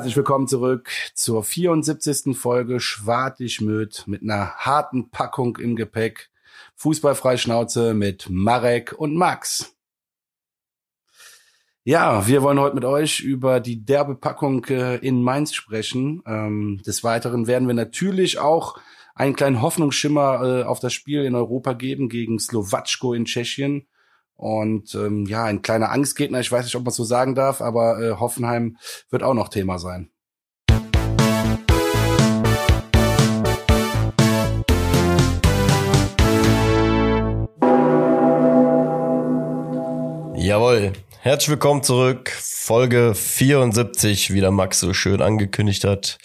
Herzlich willkommen zurück zur 74. Folge Schwartig Möd mit einer harten Packung im Gepäck. Fußballfrei Schnauze mit Marek und Max. Ja, wir wollen heute mit euch über die derbe Packung äh, in Mainz sprechen. Ähm, des Weiteren werden wir natürlich auch einen kleinen Hoffnungsschimmer äh, auf das Spiel in Europa geben gegen Slowatschko in Tschechien. Und ähm, ja, ein kleiner Angstgegner, ich weiß nicht, ob man so sagen darf, aber äh, Hoffenheim wird auch noch Thema sein. Jawohl. Herzlich willkommen zurück. Folge 74, wie der Max so schön angekündigt hat.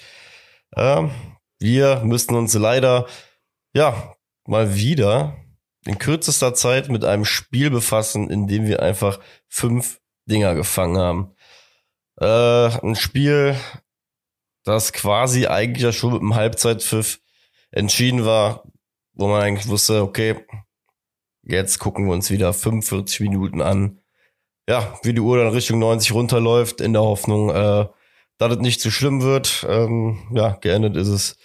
Ähm, wir müssten uns leider, ja, mal wieder in kürzester Zeit mit einem Spiel befassen, in dem wir einfach fünf Dinger gefangen haben. Äh, ein Spiel, das quasi eigentlich ja schon mit einem Halbzeitpfiff entschieden war, wo man eigentlich wusste, okay, jetzt gucken wir uns wieder 45 Minuten an. Ja, wie die Uhr dann Richtung 90 runterläuft, in der Hoffnung, äh, dass es nicht zu schlimm wird. Ähm, ja, geendet ist es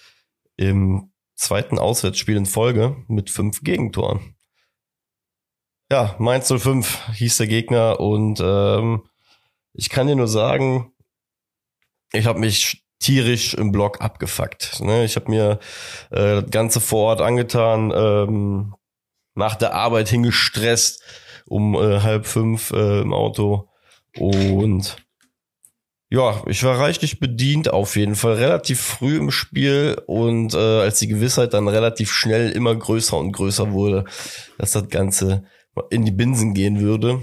im zweiten Auswärtsspiel in Folge mit fünf Gegentoren. Ja, Mainz 05 hieß der Gegner und ähm, ich kann dir nur sagen, ich habe mich tierisch im Block abgefuckt. Ne? Ich habe mir äh, das Ganze vor Ort angetan, ähm, nach der Arbeit hingestresst um äh, halb fünf äh, im Auto und ja, ich war reichlich bedient auf jeden Fall, relativ früh im Spiel und äh, als die Gewissheit dann relativ schnell immer größer und größer wurde, dass das Ganze in die Binsen gehen würde.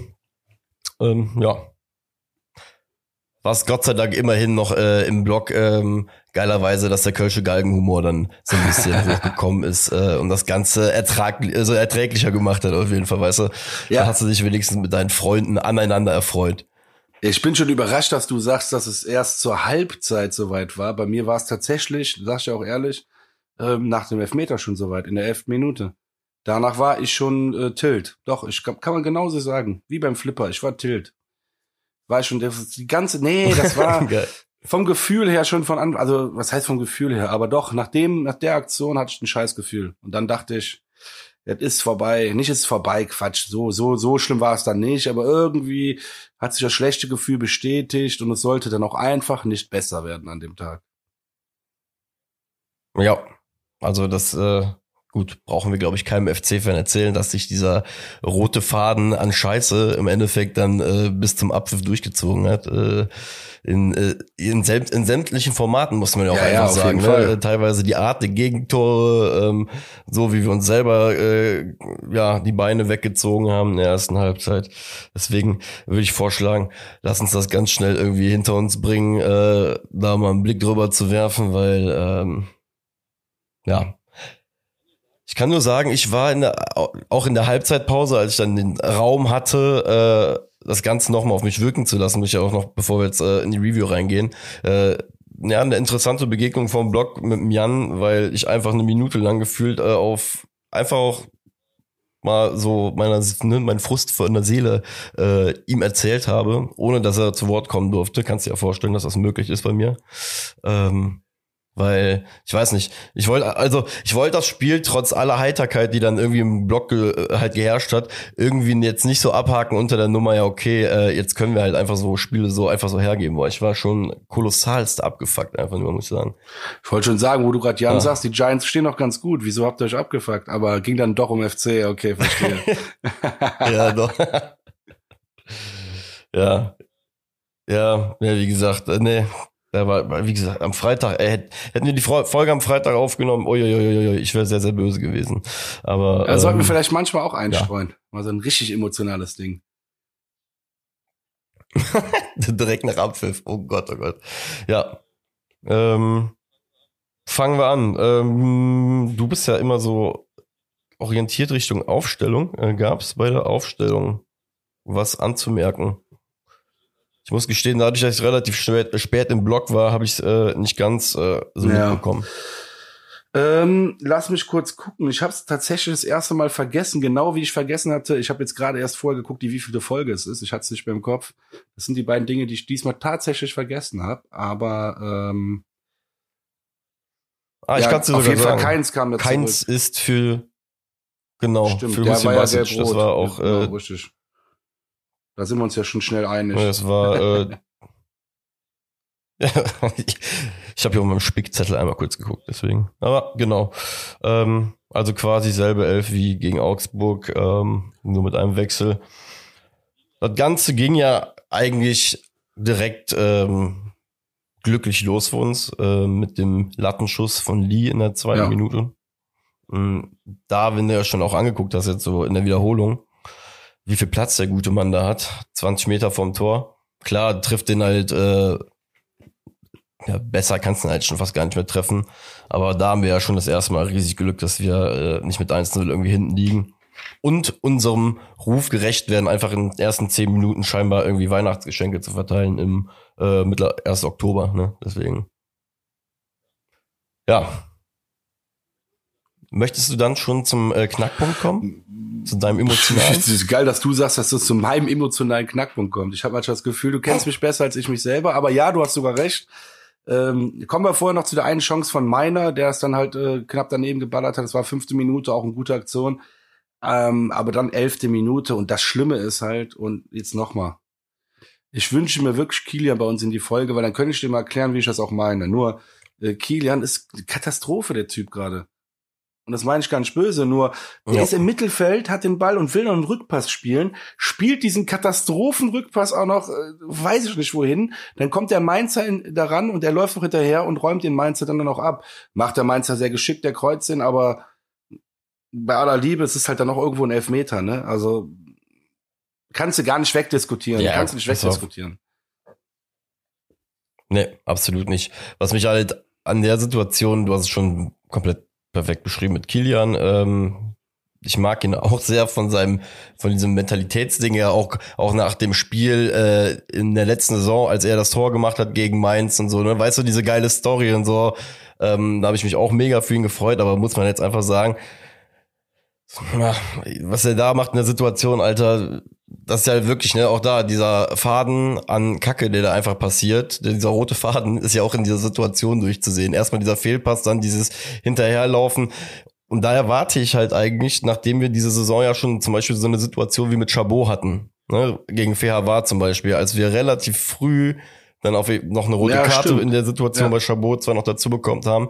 Ähm, ja. Was Gott sei Dank immerhin noch äh, im Blog ähm, geilerweise, dass der Kölsche Galgenhumor dann so ein bisschen hochgekommen ist äh, und das Ganze ertrag also erträglicher gemacht hat, auf jeden Fall, weißt du. Ja. Da hast du dich wenigstens mit deinen Freunden aneinander erfreut. Ich bin schon überrascht, dass du sagst, dass es erst zur Halbzeit soweit war. Bei mir war es tatsächlich, sag ich ja auch ehrlich, ähm, nach dem Elfmeter schon soweit, in der elften Minute. Danach war ich schon äh, Tilt. Doch, ich kann, kann man genauso sagen. Wie beim Flipper, ich war Tilt. War ich schon, das, die ganze, nee, das war vom Gefühl her schon von an, also was heißt vom Gefühl her, aber doch, nach dem, nach der Aktion hatte ich ein scheiß Gefühl. Und dann dachte ich, es ist vorbei, nicht ist vorbei, Quatsch, so, so, so schlimm war es dann nicht, aber irgendwie hat sich das schlechte Gefühl bestätigt und es sollte dann auch einfach nicht besser werden an dem Tag. Ja, also das, äh, gut, brauchen wir, glaube ich, keinem FC-Fan erzählen, dass sich dieser rote Faden an Scheiße im Endeffekt dann äh, bis zum Abpfiff durchgezogen hat. Äh, in, äh, in, sämt, in sämtlichen Formaten, muss man ja auch ja, einfach ja, sagen. Ne? Teilweise die Art der Gegentore, ähm, so wie wir uns selber äh, ja die Beine weggezogen haben in der ersten Halbzeit. Deswegen würde ich vorschlagen, lass uns das ganz schnell irgendwie hinter uns bringen, äh, da mal einen Blick drüber zu werfen, weil ähm, ja, ich kann nur sagen, ich war in der, auch in der Halbzeitpause, als ich dann den Raum hatte, äh, das Ganze nochmal auf mich wirken zu lassen, mich ja auch noch, bevor wir jetzt äh, in die Review reingehen, äh, ja, eine interessante Begegnung vom Blog mit dem Jan, weil ich einfach eine Minute lang gefühlt äh, auf einfach auch mal so meiner, ne, mein Frust von der Seele äh, ihm erzählt habe, ohne dass er zu Wort kommen durfte. Kannst dir ja vorstellen, dass das möglich ist bei mir. Ähm, weil, ich weiß nicht, ich wollte, also ich wollte das Spiel trotz aller Heiterkeit, die dann irgendwie im Block ge halt geherrscht hat, irgendwie jetzt nicht so abhaken unter der Nummer, ja, okay, äh, jetzt können wir halt einfach so Spiele so einfach so hergeben, weil ich war schon kolossalst abgefuckt, einfach nur, muss ich sagen. Ich wollte schon sagen, wo du gerade Jan ja. sagst, die Giants stehen noch ganz gut, wieso habt ihr euch abgefuckt? Aber ging dann doch um FC, okay, verstehe. ja, doch. ja. Ja, ja, wie gesagt, äh, nee, da war, wie gesagt, am Freitag, äh, hätten wir die Folge am Freitag aufgenommen, uiuiui, ich wäre sehr, sehr böse gewesen. Aber. Ja, ähm, sollten wir ähm, vielleicht manchmal auch einstreuen. Ja. Mal so ein richtig emotionales Ding. Direkt nach Abpfiff. Oh Gott, oh Gott. Ja. Ähm, fangen wir an. Ähm, du bist ja immer so orientiert Richtung Aufstellung. Äh, Gab es bei der Aufstellung was anzumerken? Ich muss gestehen, dadurch, dass ich relativ spät, spät im Blog war, habe ich es äh, nicht ganz äh, so ja. mitbekommen. Ähm, lass mich kurz gucken. Ich habe es tatsächlich das erste Mal vergessen, genau wie ich vergessen hatte. Ich habe jetzt gerade erst vorher geguckt, wie viele Folge es ist. Ich hatte es nicht mehr im Kopf. Das sind die beiden Dinge, die ich diesmal tatsächlich vergessen habe. Aber ähm, ah, ich ja, kann's dir auf jeden sagen. Fall keins kam dazu. Keins ist für genau Stimmt, für der war ja gelb-rot. Das war auch Genau, äh, richtig. Da sind wir uns ja schon schnell einig. das war äh, ich habe hier auf meinem Spickzettel einmal kurz geguckt, deswegen. Aber genau. Ähm, also quasi selbe Elf wie gegen Augsburg, ähm, nur mit einem Wechsel. Das Ganze ging ja eigentlich direkt ähm, glücklich los für uns äh, mit dem Lattenschuss von Lee in der zweiten Ja. Minute. Mm, Da, wenn du ja schon auch angeguckt hast, jetzt so in der Wiederholung, wie viel Platz der gute Mann da hat, 20 Meter vom Tor. Klar, trifft den halt, äh, ja, besser kannst du ihn halt schon fast gar nicht mehr treffen. Aber da haben wir ja schon das erste Mal riesig Glück, dass wir äh, nicht mit 1-0 irgendwie hinten liegen. Und unserem Ruf gerecht werden, einfach in den ersten 10 Minuten scheinbar irgendwie Weihnachtsgeschenke zu verteilen im äh, mittler 1. Oktober. Ne? Deswegen. Ja. Möchtest du dann schon zum äh, Knackpunkt kommen? Zu deinem emotionalen? Es ist geil, dass du sagst, dass das zu meinem emotionalen Knackpunkt kommt. Ich habe manchmal das Gefühl, du kennst mich besser als ich mich selber. Aber ja, du hast sogar recht. Ähm, kommen wir vorher noch zu der einen Chance von Meiner, der es dann halt äh, knapp daneben geballert hat. Das war fünfte Minute, auch eine gute Aktion. Ähm, aber dann elfte Minute und das Schlimme ist halt, und jetzt nochmal, ich wünsche mir wirklich Kilian bei uns in die Folge, weil dann könnte ich dir mal erklären, wie ich das auch meine. Nur, äh, Kilian ist Katastrophe, der Typ gerade. Und das meine ich gar nicht böse, nur der Ja. ist im Mittelfeld, hat den Ball und will noch einen Rückpass spielen, spielt diesen Katastrophenrückpass auch noch, äh, weiß ich nicht wohin. Dann kommt der Mainzer in, daran und der läuft noch hinterher und räumt den Mainzer dann noch ab. Macht der Mainzer sehr geschickt, der kreuzt ihn, aber bei aller Liebe, es ist halt dann noch irgendwo ein Elfmeter, ne? Also kannst du gar nicht wegdiskutieren. Ja, kannst du nicht wegdiskutieren. Nee, absolut nicht. Was mich halt an der Situation, du hast es schon komplett perfekt beschrieben mit Kilian, ähm, ich mag ihn auch sehr von seinem, von diesem Mentalitätsding her, auch, auch nach dem Spiel äh, in der letzten Saison, als er das Tor gemacht hat gegen Mainz und so, ne? weißt du, diese geile Story und so, ähm, da habe ich mich auch mega für ihn gefreut, aber muss man jetzt einfach sagen, ja, was er da macht in der Situation, Alter, das ist ja wirklich, ne, auch da, dieser Faden an Kacke, der da einfach passiert, dieser rote Faden ist ja auch in dieser Situation durchzusehen. Erstmal dieser Fehlpass, dann dieses Hinterherlaufen. Und da erwarte ich halt eigentlich, nachdem wir diese Saison ja schon zum Beispiel so eine Situation wie mit Chabot hatten, ne, gegen Fehavar zum Beispiel, als wir relativ früh dann auf noch eine rote Ja, Karte stimmt. in der Situation Ja. bei Chabot zwar noch dazu bekommen haben,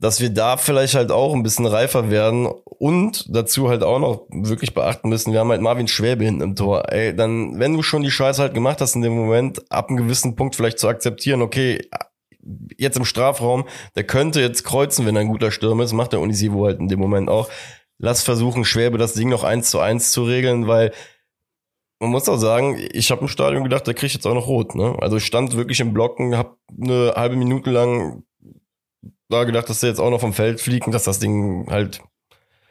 dass wir da vielleicht halt auch ein bisschen reifer werden und dazu halt auch noch wirklich beachten müssen, wir haben halt Marvin Schwäbe hinten im Tor. Ey, dann, wenn du schon die Scheiße halt gemacht hast in dem Moment, ab einem gewissen Punkt vielleicht zu akzeptieren, okay, jetzt im Strafraum, der könnte jetzt kreuzen, wenn er ein guter Stürmer ist, macht der Unisivo halt in dem Moment auch. Lass versuchen, Schwäbe das Ding noch eins zu eins zu regeln, weil man muss auch sagen, ich habe im Stadion gedacht, der kriegt jetzt auch noch rot. Ne? Also ich stand wirklich im Blocken, habe eine halbe Minute lang da gedacht, dass der jetzt auch noch vom Feld fliegt und dass das Ding halt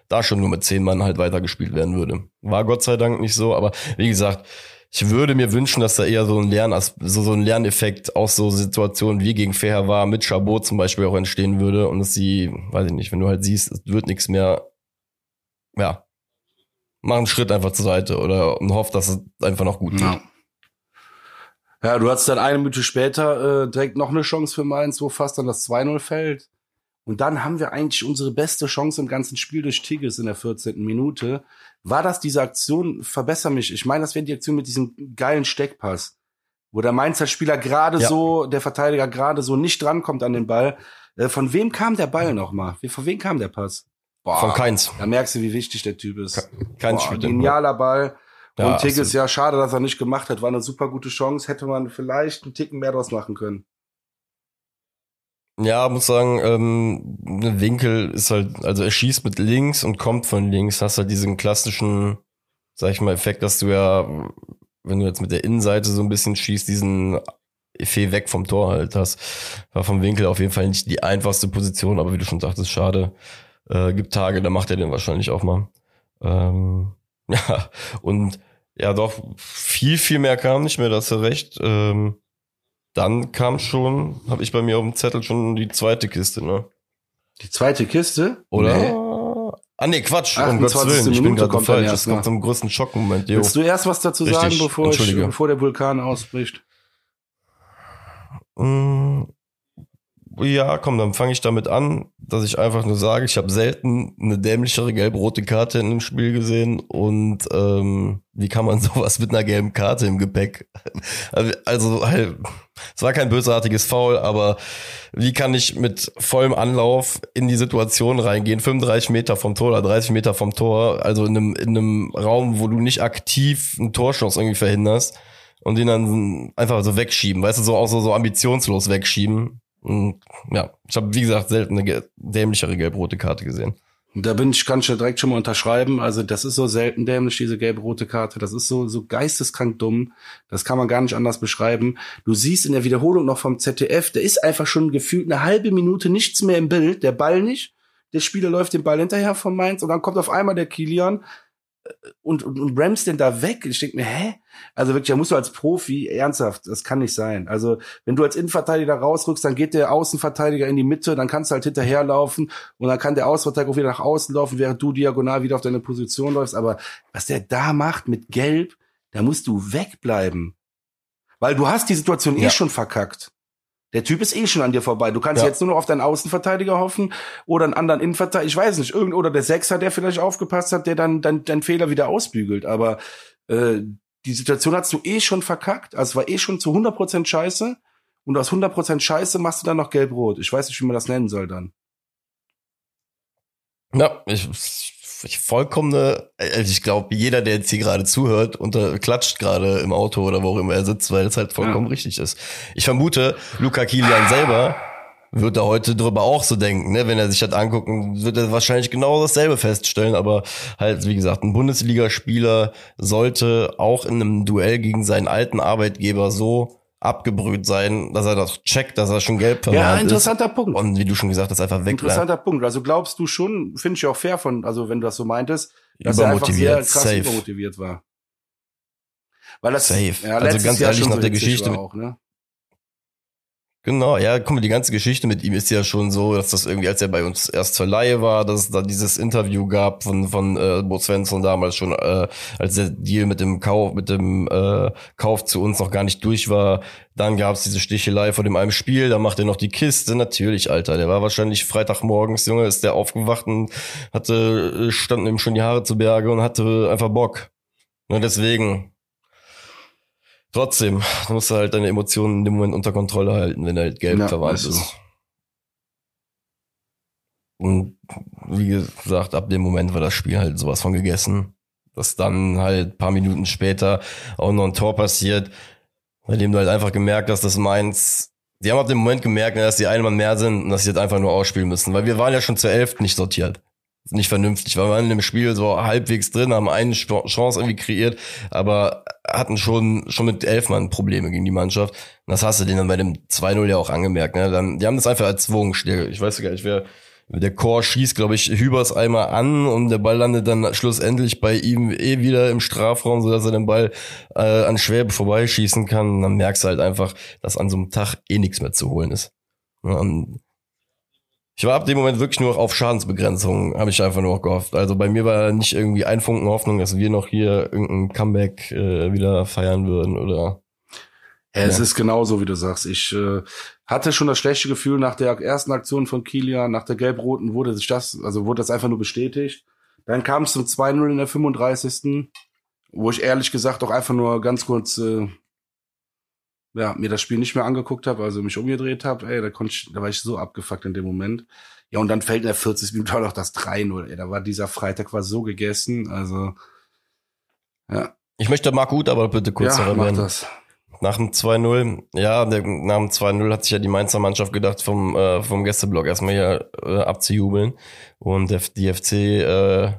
da schon nur mit zehn Mann halt weitergespielt werden würde. War Gott sei Dank nicht so, aber wie gesagt, ich würde mir wünschen, dass da eher so ein Lern, so, so ein Lerneffekt aus so Situationen wie gegen Fair war, mit Chabot zum Beispiel auch entstehen würde und dass sie, weiß ich nicht, wenn du halt siehst, es wird nichts mehr, ja, mach einen Schritt einfach zur Seite oder und hoff, dass es einfach noch gut geht. Ja. Ja, du hattest dann eine Minute später äh, direkt noch eine Chance für Mainz, wo fast dann das 2-0 fällt. Und dann haben wir eigentlich unsere beste Chance im ganzen Spiel durch Tigges in der 14. Minute. War das diese Aktion, verbessere mich, ich meine, das wäre die Aktion mit diesem geilen Steckpass, wo der Mainzer Spieler gerade Ja. so, der Verteidiger gerade so nicht drankommt an den Ball. Äh, von wem kam der Ball nochmal? Von wem kam der Pass? Boah, Von Keins. Da merkst du, wie wichtig der Typ ist. Keins Boah, genialer Ball. Ja, und Tigges, absolut. ja, schade, dass er nicht gemacht hat. War eine super gute Chance. Hätte man vielleicht einen Ticken mehr draus machen können. Ja, muss sagen, ähm, Winkel ist halt, also er schießt mit links und kommt von links, hast halt diesen klassischen, sag ich mal, Effekt, dass du ja, wenn du jetzt mit der Innenseite so ein bisschen schießt, diesen Effet weg vom Tor halt hast. War vom Winkel auf jeden Fall nicht die einfachste Position, aber wie du schon sagtest, schade. Äh, gibt Tage, da macht er den wahrscheinlich auch mal. Ähm, ja, und ja, doch, viel, viel mehr kam nicht mehr, da hast du recht. Ähm, dann kam schon, habe ich bei mir auf dem Zettel schon die zweite Kiste, ne? Die zweite Kiste? Oder? Nee. Ah nee, Quatsch, um 28. Gottes Willen, ich bin gerade falsch. erst, Das kommt zum größten Schockmoment. Jo. Willst du erst was dazu Richtig, sagen, bevor, ich, bevor der Vulkan ausbricht? Mm, Ja, komm, dann fange ich damit an, dass ich einfach nur sage, ich habe selten eine dämlichere gelb-rote Karte in einem Spiel gesehen und ähm, wie kann man sowas mit einer gelben Karte im Gepäck? Also halt, es war kein bösartiges Foul, aber wie kann ich mit vollem Anlauf in die Situation reingehen, 35 Meter vom Tor oder 30 Meter vom Tor, also in einem, in einem Raum, wo du nicht aktiv einen Torschuss irgendwie verhinderst und den dann einfach so wegschieben, weißt du, so auch so, so ambitionslos wegschieben. Und ja, ich habe wie gesagt selten eine dämlichere gelb-rote Karte gesehen. Da bin ich, kann ich direkt schon mal unterschreiben. Also das ist so selten dämlich, diese gelb-rote Karte. Das ist so, so geisteskrank dumm. Das kann man gar nicht anders beschreiben. Du siehst in der Wiederholung noch vom ZDF, der ist einfach schon gefühlt eine halbe Minute nichts mehr im Bild, der Ball nicht. Der Spieler läuft den Ball hinterher von Mainz und dann kommt auf einmal der Kilian und, und, und bremst den da weg. Ich denke mir, hä? Also wirklich, da musst du als Profi, ernsthaft, das kann nicht sein. Also, wenn du als Innenverteidiger rausrückst, dann geht der Außenverteidiger in die Mitte, dann kannst du halt hinterherlaufen und dann kann der Außenverteidiger auch wieder nach außen laufen, während du diagonal wieder auf deine Position läufst. Aber was der da macht mit Gelb, da musst du wegbleiben. Weil du hast die Situation eh Ja. schon verkackt. Der Typ ist eh schon an dir vorbei. Du kannst Ja. jetzt nur noch auf deinen Außenverteidiger hoffen oder einen anderen Innenverteidiger. Ich weiß nicht, irgend oder der Sechser, der vielleicht aufgepasst hat, der dann dann deinen Fehler wieder ausbügelt. Aber äh, die Situation hast du eh schon verkackt. Also es war eh schon zu 100% Scheiße. Und aus 100% Scheiße machst du dann noch gelb-rot. Ich weiß nicht, wie man das nennen soll dann. Ja, ich vollkommene, also ich glaube, jeder, der jetzt hier gerade zuhört, unter, klatscht gerade im Auto oder wo auch immer er sitzt, weil es halt vollkommen Ja. richtig ist. Ich vermute, Luca Kilian selber wird da heute drüber auch so denken, ne? Wenn er sich das anguckt, wird er wahrscheinlich genau dasselbe feststellen, aber halt, wie gesagt, ein Bundesligaspieler sollte auch in einem Duell gegen seinen alten Arbeitgeber so abgebrüht sein, dass er das checkt, dass er schon gelb Ja, verwarnt ist. interessanter Punkt. Und wie du schon gesagt hast, einfach wegbleibt. Interessanter Punkt. Also glaubst du schon, finde ich auch fair von, also wenn du das so meintest, dass er einfach sehr krass safe. übermotiviert war. Weil das Safe. Ja, Also ganz Jahr ehrlich, nach der Geschichte auch, ne? Genau, ja, guck mal, die ganze Geschichte mit ihm ist ja schon so, dass das irgendwie, als er bei uns erst zur Leihe war, dass es da dieses Interview gab von, von äh, Bo Svensson damals schon, äh, als der Deal mit dem Kauf, mit dem äh, Kauf zu uns noch gar nicht durch war. Dann gab es diese Stichelei vor dem einem Spiel, da macht er noch die Kiste, natürlich, Alter. Der war wahrscheinlich Freitagmorgens, Junge, ist der aufgewacht und hatte, äh, standen ihm schon die Haare zu Berge und hatte einfach Bock. Und deswegen, Trotzdem, du musst halt deine Emotionen in dem Moment unter Kontrolle halten, wenn er halt gelb Ja, verwandt ist. Und wie gesagt, ab dem Moment war das Spiel halt sowas von gegessen. Dass dann halt paar Minuten später auch noch ein Tor passiert, bei dem du halt einfach gemerkt hast, dass Mainz, die haben ab dem Moment gemerkt, dass die einen Mann mehr sind und dass sie jetzt einfach nur ausspielen müssen. Weil wir waren ja schon zur Elf nicht sortiert. Nicht vernünftig. Wir waren in dem Spiel so halbwegs drin, haben eine Chance irgendwie kreiert, aber hatten schon, schon mit elf Mann Probleme gegen die Mannschaft. Und das hast du denen dann bei dem 2-0 ja auch angemerkt. Ne? Dann, die haben das einfach erzwungen. Ich weiß gar nicht, wer, der Chor schießt, glaube ich, Hübers einmal an und der Ball landet dann schlussendlich bei ihm eh wieder im Strafraum, sodass er den Ball äh, an Schwäbe vorbeischießen kann. Und dann merkst du halt einfach, dass an so einem Tag eh nichts mehr zu holen ist. Und ich war ab dem Moment wirklich nur auf Schadensbegrenzung, habe ich einfach nur noch gehofft. Also bei mir war nicht irgendwie ein Funken Hoffnung, dass wir noch hier irgendein Comeback äh, wieder feiern würden oder Ja, es Ja. ist genauso, wie du sagst. Ich äh, hatte schon das schlechte Gefühl nach der ersten Aktion von Kilian, nach der gelb-roten wurde sich das, also wurde das einfach nur bestätigt. Dann kam es zum 2-0 in der 35. Wo ich ehrlich gesagt auch einfach nur ganz kurz äh, ja, mir das Spiel nicht mehr angeguckt habe, also mich umgedreht habe, ey, da konnte ich, da war ich so abgefuckt in dem Moment. Ja, und dann fällt in der 40. Minute auch noch das 3-0, ey, da war dieser Freitag war so gegessen, also ja, ich möchte Marc Gut aber bitte kurz ja noch mach das. Nach dem 2-0, ja, nach dem 2-0 hat sich ja die Mainzer Mannschaft gedacht, vom, äh, vom Gästeblock erstmal hier äh, abzujubeln. Und der, die FC äh,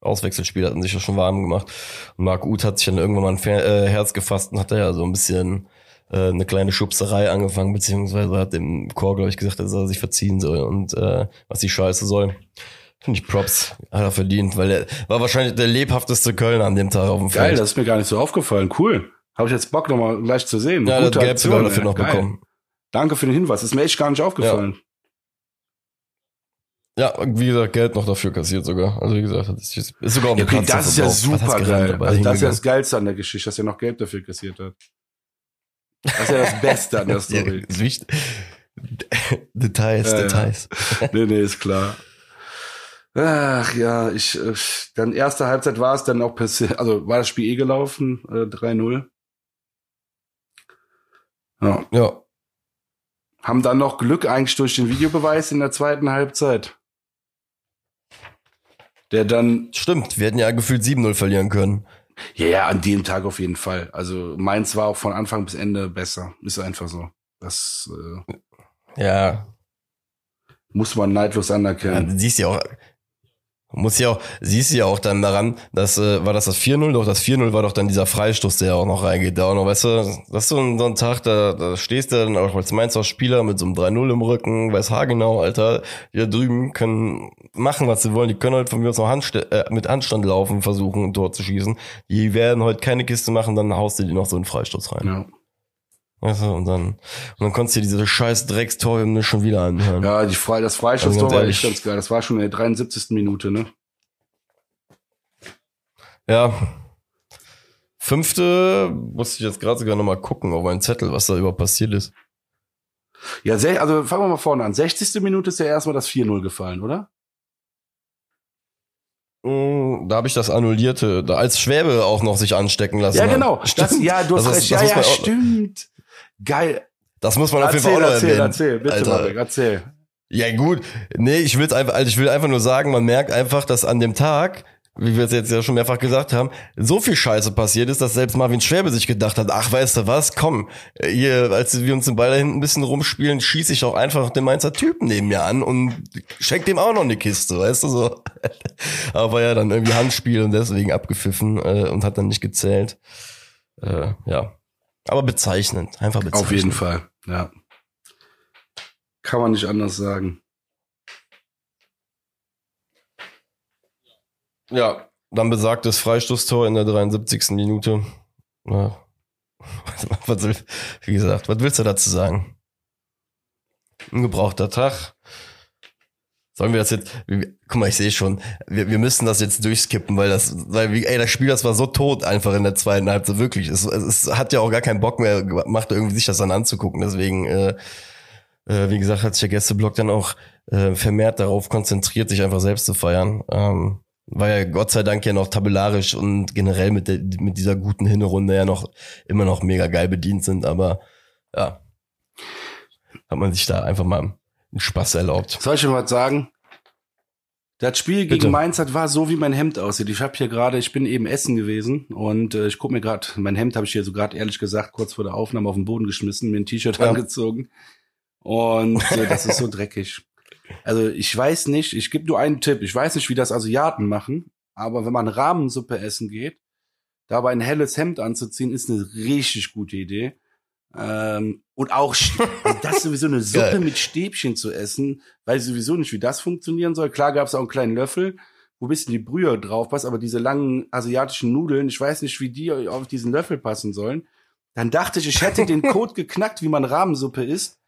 Auswechselspiel hatten sich ja schon warm gemacht. Und Marc Uth hat sich dann irgendwann mal ein Fer äh, Herz gefasst und hat da ja so ein bisschen äh, eine kleine Schubserei angefangen, beziehungsweise hat dem Chor, glaube ich, gesagt, dass er sich verziehen soll und äh, was die Scheiße soll. Finde ich Props, hat er verdient, weil er war wahrscheinlich der lebhafteste Kölner an dem Tag auf dem Geil, Feld. das ist mir gar nicht so aufgefallen. Cool. Habe ich jetzt Bock nochmal gleich zu sehen. ja, das Gute Gelb Aktion, sogar dafür noch Geil. bekommen. Danke für den Hinweis. Ist mir echt gar nicht aufgefallen. Ja, wie gesagt, Geld noch dafür kassiert sogar. Also wie gesagt, das ist, ist sogar ja, okay, das ist ja super geil. Also das ist ja das Geilste an der Geschichte, dass er noch Geld dafür kassiert hat. Das ist ja das Beste an der Story. Details, äh, Details. nee, nee, ist klar. Ach ja, ich, äh, dann erste Halbzeit war es dann auch passiert, also war das Spiel eh gelaufen, äh, 3-0. Ja. ja. Haben dann noch Glück eigentlich durch den Videobeweis in der zweiten Halbzeit. Der dann. Stimmt, wir hätten ja gefühlt 7-0 verlieren können. Ja, ja, an dem Tag auf jeden Fall. Also Mainz war auch von Anfang bis Ende besser. Ist einfach so. Das äh, ja. muss man neidlos anerkennen. Ja, siehst ja auch, muss ja auch, siehst du ja auch dann daran, dass, äh, war das das 4-0? Doch, das 4-0 war doch dann dieser Freistoß, der auch noch reingeht. Da auch noch, weißt du, das ist so ein, so ein Tag, da, da stehst du dann auch als Mainzer Spieler mit so einem 3-0 im Rücken, weiß haargenau, Alter, die da drüben können machen, was sie wollen. Die können halt von mir aus noch Handst äh, mit Anstand laufen, versuchen, ein Tor zu schießen. Die werden heute keine Kiste machen, dann haust du die noch so einen Freistoß rein. Ja. Weißt du, und dann, und dann konntest du dir diese scheiß Dreckstorhymne schon wieder anhören. Ja, die Fre das Freistoßtor also war echt ganz geil. Das war schon in der 73. Minute, ne? Ja. Fünfte, musste ich jetzt gerade sogar nochmal gucken auf meinen Zettel, was da überhaupt passiert ist. Ja, also fangen wir mal vorne an. 60. Minute ist ja erstmal das 4-0 gefallen, oder? Mm, da habe ich das annullierte, da als Schwäbe auch noch sich anstecken lassen. Ja, genau. Das, ja, du hast das recht. ja, ja, stimmt. Geil. Das muss man erzähl, auf jeden Fall auch erzähl, erwähnen. Erzähl, bitte, Alter. Marek, erzähl. Ja, gut. Nee, ich will's einfach, also ich will einfach nur sagen, man merkt einfach, dass an dem Tag, wie wir es jetzt ja schon mehrfach gesagt haben, so viel Scheiße passiert ist, dass selbst Marvin Schwäbe sich gedacht hat, ach, weißt du was, komm, hier, als wir uns den Ball da hinten ein bisschen rumspielen, schieße ich auch einfach den Mainzer Typen neben mir an und schenk dem auch noch eine Kiste, weißt du, so. Aber ja, dann irgendwie Handspiel und deswegen abgepfiffen äh, und hat dann nicht gezählt. Äh, ja, aber bezeichnend, einfach bezeichnend. Auf jeden Fall, ja. Kann man nicht anders sagen. Ja, dann besagtes Freistoßtor in der 73. Minute. Ja. Was, wie gesagt, was willst du dazu sagen? Ein gebrauchter Tag. Sollen wir das jetzt, guck mal, ich sehe schon, wir, wir müssen das jetzt durchskippen, weil das, weil, ey, das Spiel, das war so tot einfach in der zweiten Halbzeit, wirklich. Es, es hat ja auch gar keinen Bock mehr gemacht, irgendwie sich das dann anzugucken. Deswegen, äh, äh, wie gesagt, hat sich der Gästeblock dann auch äh, vermehrt darauf konzentriert, sich einfach selbst zu feiern. Ähm, war ja Gott sei Dank ja noch tabellarisch und generell mit, der, mit dieser guten Hinrunde ja noch immer noch mega geil bedient sind, aber ja, hat man sich da einfach mal Spaß erlaubt. Soll ich schon was sagen? Das Spiel Bitte. gegen Mainz das war so, wie mein Hemd aussieht. Ich habe hier gerade, ich bin eben essen gewesen und äh, ich guck mir gerade, mein Hemd habe ich hier so gerade ehrlich gesagt kurz vor der Aufnahme auf den Boden geschmissen, mir ein T-Shirt ja. angezogen und äh, das ist so dreckig. Also ich weiß nicht, ich gebe nur einen Tipp. Ich weiß nicht, wie das Asiaten machen, aber wenn man Rahmensuppe essen geht, dabei ein helles Hemd anzuziehen, ist eine richtig gute Idee. Ähm, und auch das sowieso eine Suppe mit Stäbchen zu essen, weiß sowieso nicht, wie das funktionieren soll. Klar gab es auch einen kleinen Löffel, wo ein bisschen die Brühe drauf passt, aber diese langen asiatischen Nudeln, ich weiß nicht, wie die auf diesen Löffel passen sollen. Dann dachte ich, ich hätte den Code geknackt, wie man Rahmensuppe isst.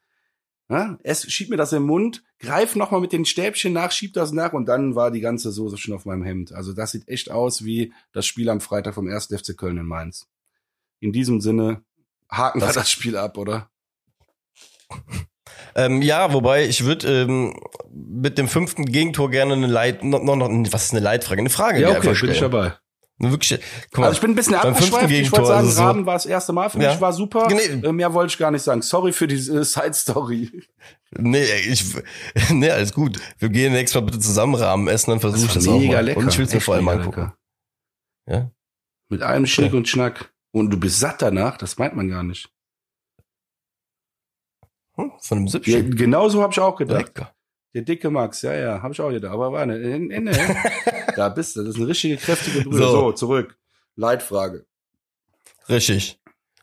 Ja, es schiebt mir das im Mund, greif nochmal mit den Stäbchen nach, schieb das nach und dann war die ganze Soße schon auf meinem Hemd. Also das sieht echt aus wie das Spiel am Freitag vom 1. FC Köln in Mainz. In diesem Sinne, haken das wir das Spiel ab, oder? Ähm, ja, wobei ich würde ähm, mit dem fünften Gegentor gerne eine Leit, noch, noch, was ist eine Leitfrage, eine Frage ja, okay, bin ich dabei. Wirklich, mal, also ich bin ein bisschen abgeschweift. Ich wollte sagen, also Raben war das erste Mal für mich, war super. Nee. Mehr wollte ich gar nicht sagen. Sorry für die äh, Side-Story. Nee, ich, nee, alles gut. Wir gehen nächstes Mal bitte zusammen Rahmen essen, dann versuche ich das mega auch mal. Lecker. Und ich will es mir vor allem angucken. Ja? Mit allem Schick okay. und Schnack. Und du bist satt danach, das meint man gar nicht. Hm, von einem Süppchen. Ja, genau so habe ich auch gedacht. Lecker. Der dicke Max, ja, ja, habe ich auch gedacht. Aber war eine, ne, ne, da bist du. Das ist eine richtige kräftige Brühe. So. so, zurück. Leitfrage. Richtig.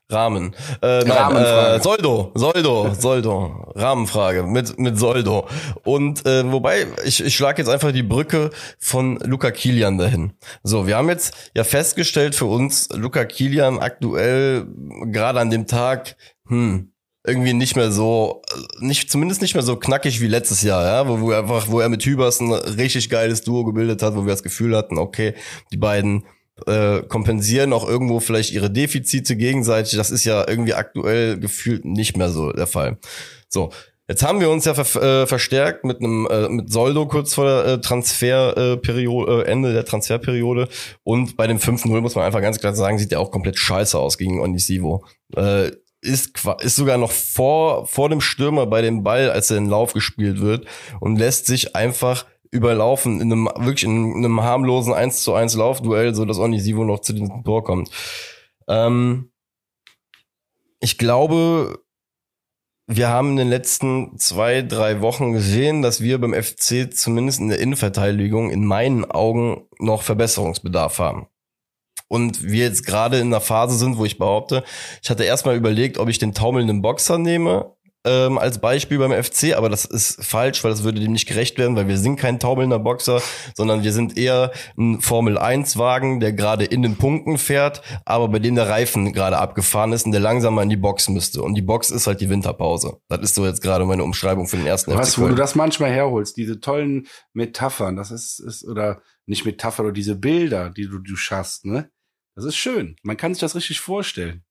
Rahmen. Äh, nein, äh, Soldo, Soldo, Soldo. Rahmenfrage mit, mit Soldo. Und äh, wobei, ich, ich schlage jetzt einfach die Brücke von Luca Kilian dahin. So, wir haben jetzt ja festgestellt für uns, Luca Kilian aktuell gerade an dem Tag, hm, irgendwie nicht mehr so, nicht, zumindest nicht mehr so knackig wie letztes Jahr, ja, wo, wo einfach, wo er mit Hübers ein richtig geiles Duo gebildet hat, wo wir das Gefühl hatten, okay, die beiden äh, kompensieren auch irgendwo vielleicht ihre Defizite gegenseitig. Das ist ja irgendwie aktuell gefühlt nicht mehr so der Fall. So, Jetzt haben wir uns ja ver äh, verstärkt mit einem äh, mit Soldo kurz vor der äh, Transferperiode, äh, Ende der Transferperiode und bei dem 5-0 muss man einfach ganz klar sagen, sieht der auch komplett scheiße aus gegen Onisivo. Äh, ist, ist sogar noch vor, vor dem Stürmer bei dem Ball, als er in Lauf gespielt wird und lässt sich einfach überlaufen in einem wirklich in einem harmlosen 1 zu 1 Laufduell, so dass Onisivo noch zu diesem Tor kommt. Ähm, ich glaube, wir haben in den letzten zwei, drei Wochen gesehen, dass wir beim FC zumindest in der Innenverteidigung in meinen Augen noch Verbesserungsbedarf haben. Und wir jetzt gerade in einer Phase sind, wo ich behaupte, ich hatte erstmal überlegt, ob ich den taumelnden Boxer nehme ähm, als Beispiel beim FC, aber das ist falsch, weil das würde dem nicht gerecht werden, weil wir sind kein taumelnder Boxer, sondern wir sind eher ein Formel-1-Wagen, der gerade in den Punkten fährt, aber bei dem der Reifen gerade abgefahren ist und der langsamer in die Box müsste. Und die Box ist halt die Winterpause. Das ist so jetzt gerade meine Umschreibung für den ersten Was, wo du das manchmal herholst, diese tollen Metaphern, das ist, ist oder nicht Metapher, oder diese Bilder, die du, du schaffst, ne? Das ist schön. Man kann sich das richtig vorstellen.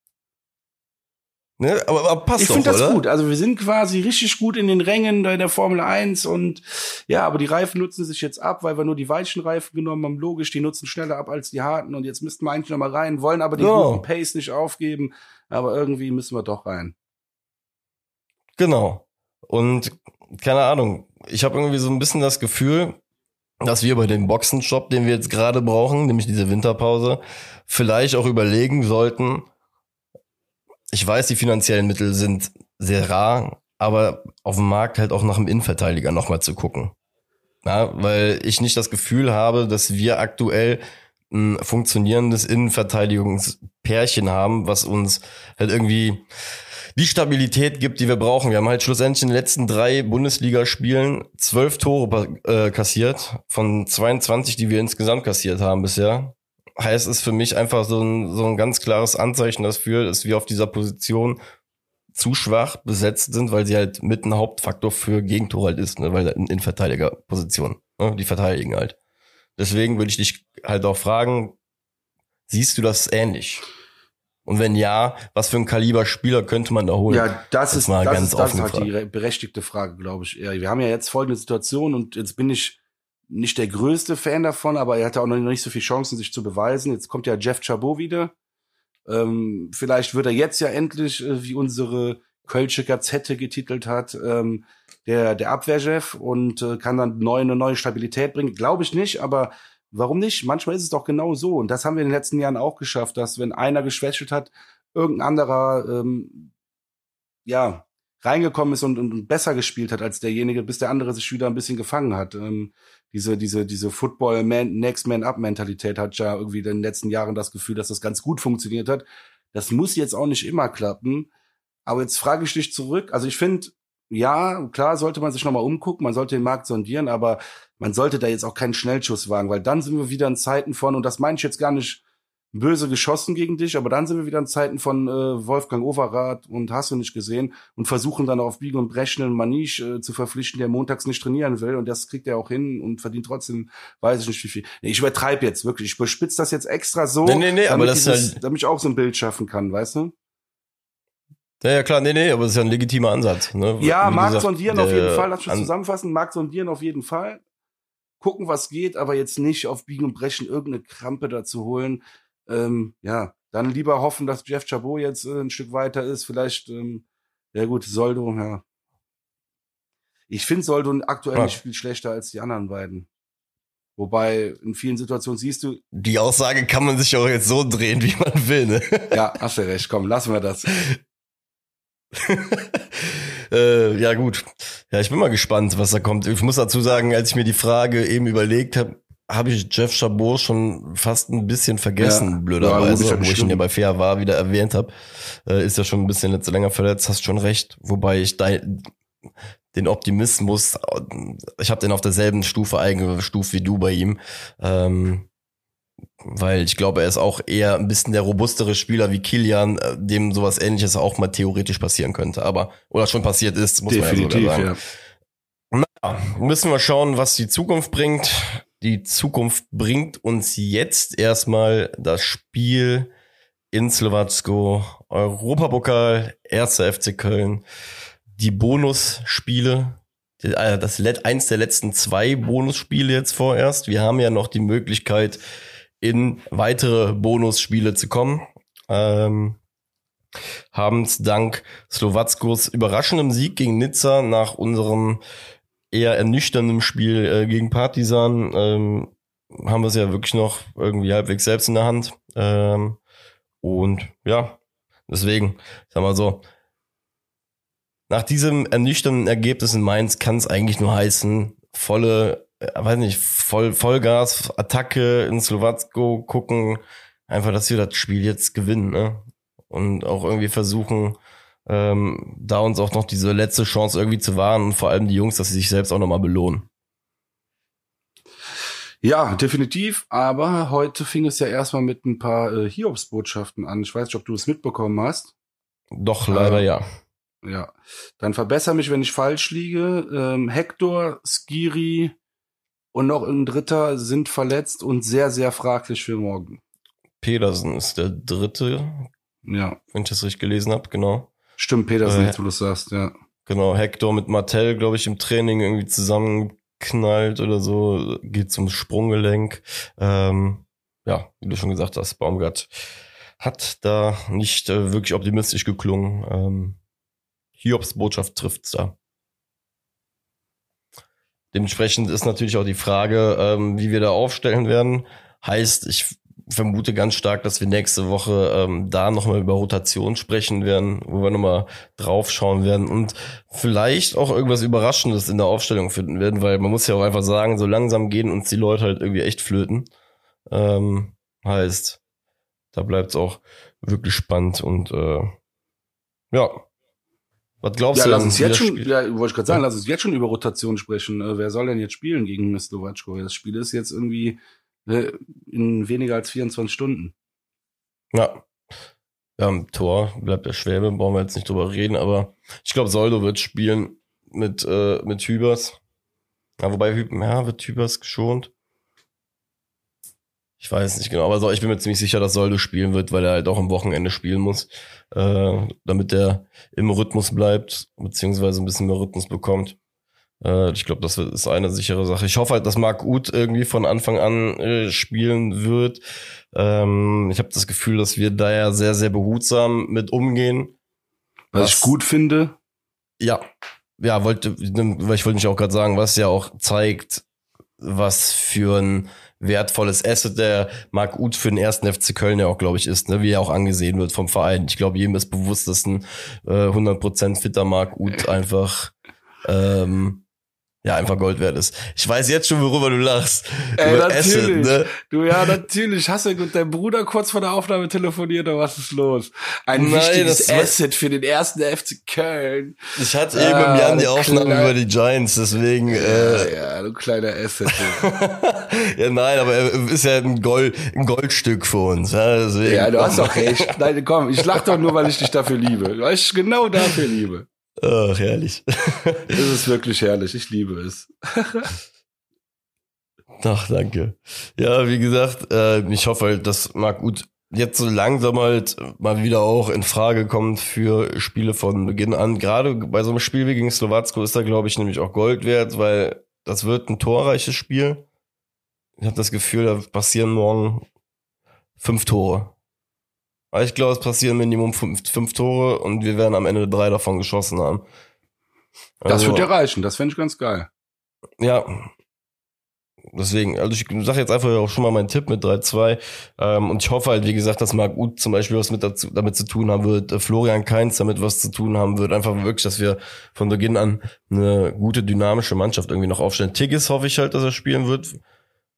Ne? Aber, aber passt Ich finde das gut. Also wir sind quasi richtig gut in den Rängen in der Formel 1 und ja, aber die Reifen nutzen sich jetzt ab, weil wir nur die weichen Reifen genommen haben. Logisch, die nutzen schneller ab als die harten und jetzt müssten wir eigentlich noch mal rein, wollen aber den Ja. guten Pace nicht aufgeben. Aber irgendwie müssen wir doch rein. Genau. Und keine Ahnung, ich habe irgendwie so ein bisschen das Gefühl, dass wir bei dem Boxenshop, den wir jetzt gerade brauchen, nämlich diese Winterpause, vielleicht auch überlegen sollten, ich weiß, die finanziellen Mittel sind sehr rar, aber auf dem Markt halt auch nach einem Innenverteidiger nochmal zu gucken. Ja, weil ich nicht das Gefühl habe, dass wir aktuell ein funktionierendes Innenverteidigungspärchen haben, was uns halt irgendwie die Stabilität gibt, die wir brauchen. Wir haben halt schlussendlich in den letzten drei Bundesligaspielen zwölf Tore äh, kassiert von 22, die wir insgesamt kassiert haben bisher. Heißt es für mich einfach so ein, so ein ganz klares Anzeichen dafür, dass wir auf dieser Position zu schwach besetzt sind, weil sie halt mit ein Hauptfaktor für Gegentore halt ist, ne? weil in, in Verteidigerposition, ne? die verteidigen halt. Deswegen würde ich dich halt auch fragen, siehst du das ähnlich? Und wenn ja, was für ein Kaliber Spieler könnte man da holen? Ja, das, Das ist, mal das ganz ist, das ist offene halt die Frage. berechtigte Frage, glaube ich. Ja, wir haben ja jetzt folgende Situation und jetzt bin ich nicht der größte Fan davon, aber er hatte auch noch nicht so viele Chancen, sich zu beweisen. Jetzt kommt ja Jeff Chabot wieder. Ähm, vielleicht wird er jetzt ja endlich, äh, wie unsere Kölsche Gazette getitelt hat, ähm, der, der Abwehrchef und äh, kann dann neue, eine neue Stabilität bringen. Glaube ich nicht, aber warum nicht? Manchmal ist es doch genau so. Und das haben wir in den letzten Jahren auch geschafft, dass wenn einer geschwächelt hat, irgendein anderer ähm, ja reingekommen ist und, und, besser gespielt hat als derjenige, bis der andere sich wieder ein bisschen gefangen hat. Ähm, diese diese diese Football Man, Next Man Up Mentalität hat ja irgendwie in den letzten Jahren das Gefühl, dass das ganz gut funktioniert hat. Das muss jetzt auch nicht immer klappen. Aber jetzt frage ich dich zurück. Also ich finde, ja, klar sollte man sich nochmal umgucken, man sollte den Markt sondieren, aber man sollte da jetzt auch keinen Schnellschuss wagen, weil dann sind wir wieder in Zeiten von, und das meine ich jetzt gar nicht böse geschossen gegen dich, aber dann sind wir wieder in Zeiten von äh, Wolfgang Overath und hast du nicht gesehen und versuchen dann auf Biegen und Brechen einen Manisch äh, zu verpflichten, der montags nicht trainieren will und das kriegt er auch hin und verdient trotzdem, weiß ich nicht wie viel. Nee, ich übertreibe jetzt wirklich, ich überspitze das jetzt extra so, Nee, nee, nee, aber damit, das ist ja- dieses, damit ich auch so ein Bild schaffen kann, weißt du? Ja, ja, klar, nee, nee, aber das ist ja ein legitimer Ansatz. Ne? Ja, Markt sondieren auf jeden Fall, lass mich zusammenfassen, Markt sondieren auf jeden Fall. Gucken, was geht, aber jetzt nicht auf Biegen und Brechen irgendeine Krampe dazu holen. Ähm, ja, dann lieber hoffen, dass Jeff Chabot jetzt äh, ein Stück weiter ist. Vielleicht, ähm, ja gut, Soldo, ja. Ich finde Soldo aktuell Ja. nicht viel schlechter als die anderen beiden. Wobei, in vielen Situationen siehst du, Die Aussage kann man sich auch jetzt so drehen, wie man will, ne? ja, hast du recht, komm, lassen wir das. äh, ja, gut. Ja, ich bin mal gespannt, was da kommt. Ich muss dazu sagen, als ich mir die Frage eben überlegt habe, habe ich Jeff Chabot schon fast ein bisschen vergessen, Ja. Blöderweise, ja wo nicht ich ihn ja bei Fair war, wieder erwähnt habe. Äh, ist ja schon ein bisschen jetzt länger verletzt, hast schon recht. Wobei ich dein, den Optimismus, ich habe den auf derselben Stufe eingestuft wie du bei ihm. Ähm, weil ich glaube, er ist auch eher ein bisschen der robustere Spieler wie Kilian, äh, dem sowas ähnliches auch mal theoretisch passieren könnte. Aber, oder schon passiert ist, muss Definitiv, man ja sogar sagen. Ja. Na, müssen wir schauen, was die Zukunft bringt. Die Zukunft bringt uns jetzt erstmal das Spiel in Slowacko, Europapokal, 1. FC Köln, die Bonusspiele, äh, das eins der letzten zwei Bonusspiele jetzt vorerst. Wir haben ja noch die Möglichkeit, in weitere Bonusspiele zu kommen. Ähm, haben dank Slowackos überraschendem Sieg gegen Nizza nach unserem eher ernüchternden Spiel äh, gegen Partisan ähm, haben wir es ja wirklich noch irgendwie halbwegs selbst in der Hand. Ähm, und ja, deswegen, sag mal so, nach diesem ernüchternden Ergebnis in Mainz kann es eigentlich nur heißen, volle, äh, weiß nicht, voll, Vollgas, Attacke in Slowacko gucken, einfach, dass wir das Spiel jetzt gewinnen, ne? Und auch irgendwie versuchen, ähm, da uns auch noch diese letzte Chance irgendwie zu wahren und vor allem die Jungs, dass sie sich selbst auch nochmal belohnen. Ja, definitiv. Aber heute fing es ja erstmal mit ein paar äh, Hiobsbotschaften an. Ich weiß nicht, ob du es mitbekommen hast. Doch, leider äh, ja. Ja. Dann verbessere mich, wenn ich falsch liege. Ähm, Hector, Skiri und noch ein Dritter sind verletzt und sehr, sehr fraglich für morgen. Pedersen ist der Dritte. Ja. Wenn ich das richtig gelesen habe, genau. Stimmt, Pedersen, äh, jetzt wo du sagst, ja. Genau, Hector mit Martell, glaube ich, im Training irgendwie zusammen knallt oder so, geht zum Sprunggelenk. Ähm, ja, wie du schon gesagt hast, Baumgart hat da nicht äh, wirklich optimistisch geklungen. Ähm, Hiobs Botschaft trifft's da. Dementsprechend ist natürlich auch die Frage, ähm, wie wir da aufstellen werden. Heißt, ich vermute ganz stark, dass wir nächste Woche ähm, da nochmal über Rotation sprechen werden, wo wir nochmal draufschauen werden und vielleicht auch irgendwas Überraschendes in der Aufstellung finden werden, weil man muss ja auch einfach sagen, so langsam gehen uns die Leute halt irgendwie echt flöten. Ähm, heißt, da bleibt es auch wirklich spannend und äh, ja. Was glaubst ja, du? Lass uns jetzt schon, ja, wollte ich gerade sagen, ja. lass uns jetzt schon über Rotation sprechen. Äh, wer soll denn jetzt spielen gegen Slowatschko? Das Spiel ist jetzt irgendwie in weniger als 24 Stunden. Ja. Ja, im Tor bleibt der Schwäbe, brauchen wir jetzt nicht drüber reden, aber ich glaube, Soldo wird spielen mit, äh, mit Hübers. Ja, wobei, ja, wird Hübers geschont? Ich weiß nicht genau, aber so, ich bin mir ziemlich sicher, dass Soldo spielen wird, weil er halt auch am Wochenende spielen muss, äh, damit er im Rhythmus bleibt, beziehungsweise ein bisschen mehr Rhythmus bekommt. Äh, ich glaube, das ist eine sichere Sache. Ich hoffe halt, dass Marc Uth irgendwie von Anfang an äh, spielen wird. Ähm, ich habe das Gefühl, dass wir da ja sehr, sehr behutsam mit umgehen. Was, was ich gut finde. Ja, ja, wollte, weil ich wollte mich auch gerade sagen, was ja auch zeigt, was für ein wertvolles Asset der Marc Uth für den ersten FC Köln ja auch, glaube ich, ist, ne? wie er auch angesehen wird vom Verein. Ich glaube, jedem ist bewusst, dass ein äh, 100% fitter Marc Uth einfach ähm, ja, einfach Gold wert ist. Ich weiß jetzt schon, worüber du lachst. Ey, Über natürlich. Asset, ne? Du, ja, natürlich. Hast du mit deinem Bruder kurz vor der Aufnahme telefoniert oder was ist los? Ein Nein, wichtiges Asset für den ersten FC Köln. Ich hatte ah, eben im Jan die Aufnahme über die Giants, deswegen. Ja, äh, ja du kleiner Asset. ja, nein, aber er ist ja ein, Gold, ein Goldstück für uns. Ja, deswegen. ja du hast doch recht. Nein, komm, ich lach doch nur, weil ich dich dafür liebe. Weil ich genau dafür liebe. Ach, herrlich. es ist wirklich herrlich. Ich liebe es. Ach, danke. Ja, wie gesagt, äh, ich hoffe halt, dass Marc Uth jetzt so langsam halt mal wieder auch in Frage kommt für Spiele von Beginn an. Gerade bei so einem Spiel wie gegen Slowacko ist da, glaube ich, nämlich auch Gold wert, weil das wird ein torreiches Spiel. Ich habe das Gefühl, da passieren morgen fünf Tore. Aber ich glaube, es passieren Minimum fünf, fünf Tore und wir werden am Ende drei davon geschossen haben. Also, das wird ja reichen, das fände ich ganz geil. Ja. Deswegen, also ich sage jetzt einfach auch schon mal meinen Tipp mit 3-2. Ähm, und ich hoffe halt, wie gesagt, dass Marc Uth zum Beispiel was mit dazu, damit zu tun haben wird, äh, Florian Keins damit was zu tun haben wird. Einfach wirklich, dass wir von Beginn an eine gute, dynamische Mannschaft irgendwie noch aufstellen. Tigges hoffe ich halt, dass er spielen wird.